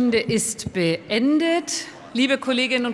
Stunde ist beendet. Liebe Kolleginnen und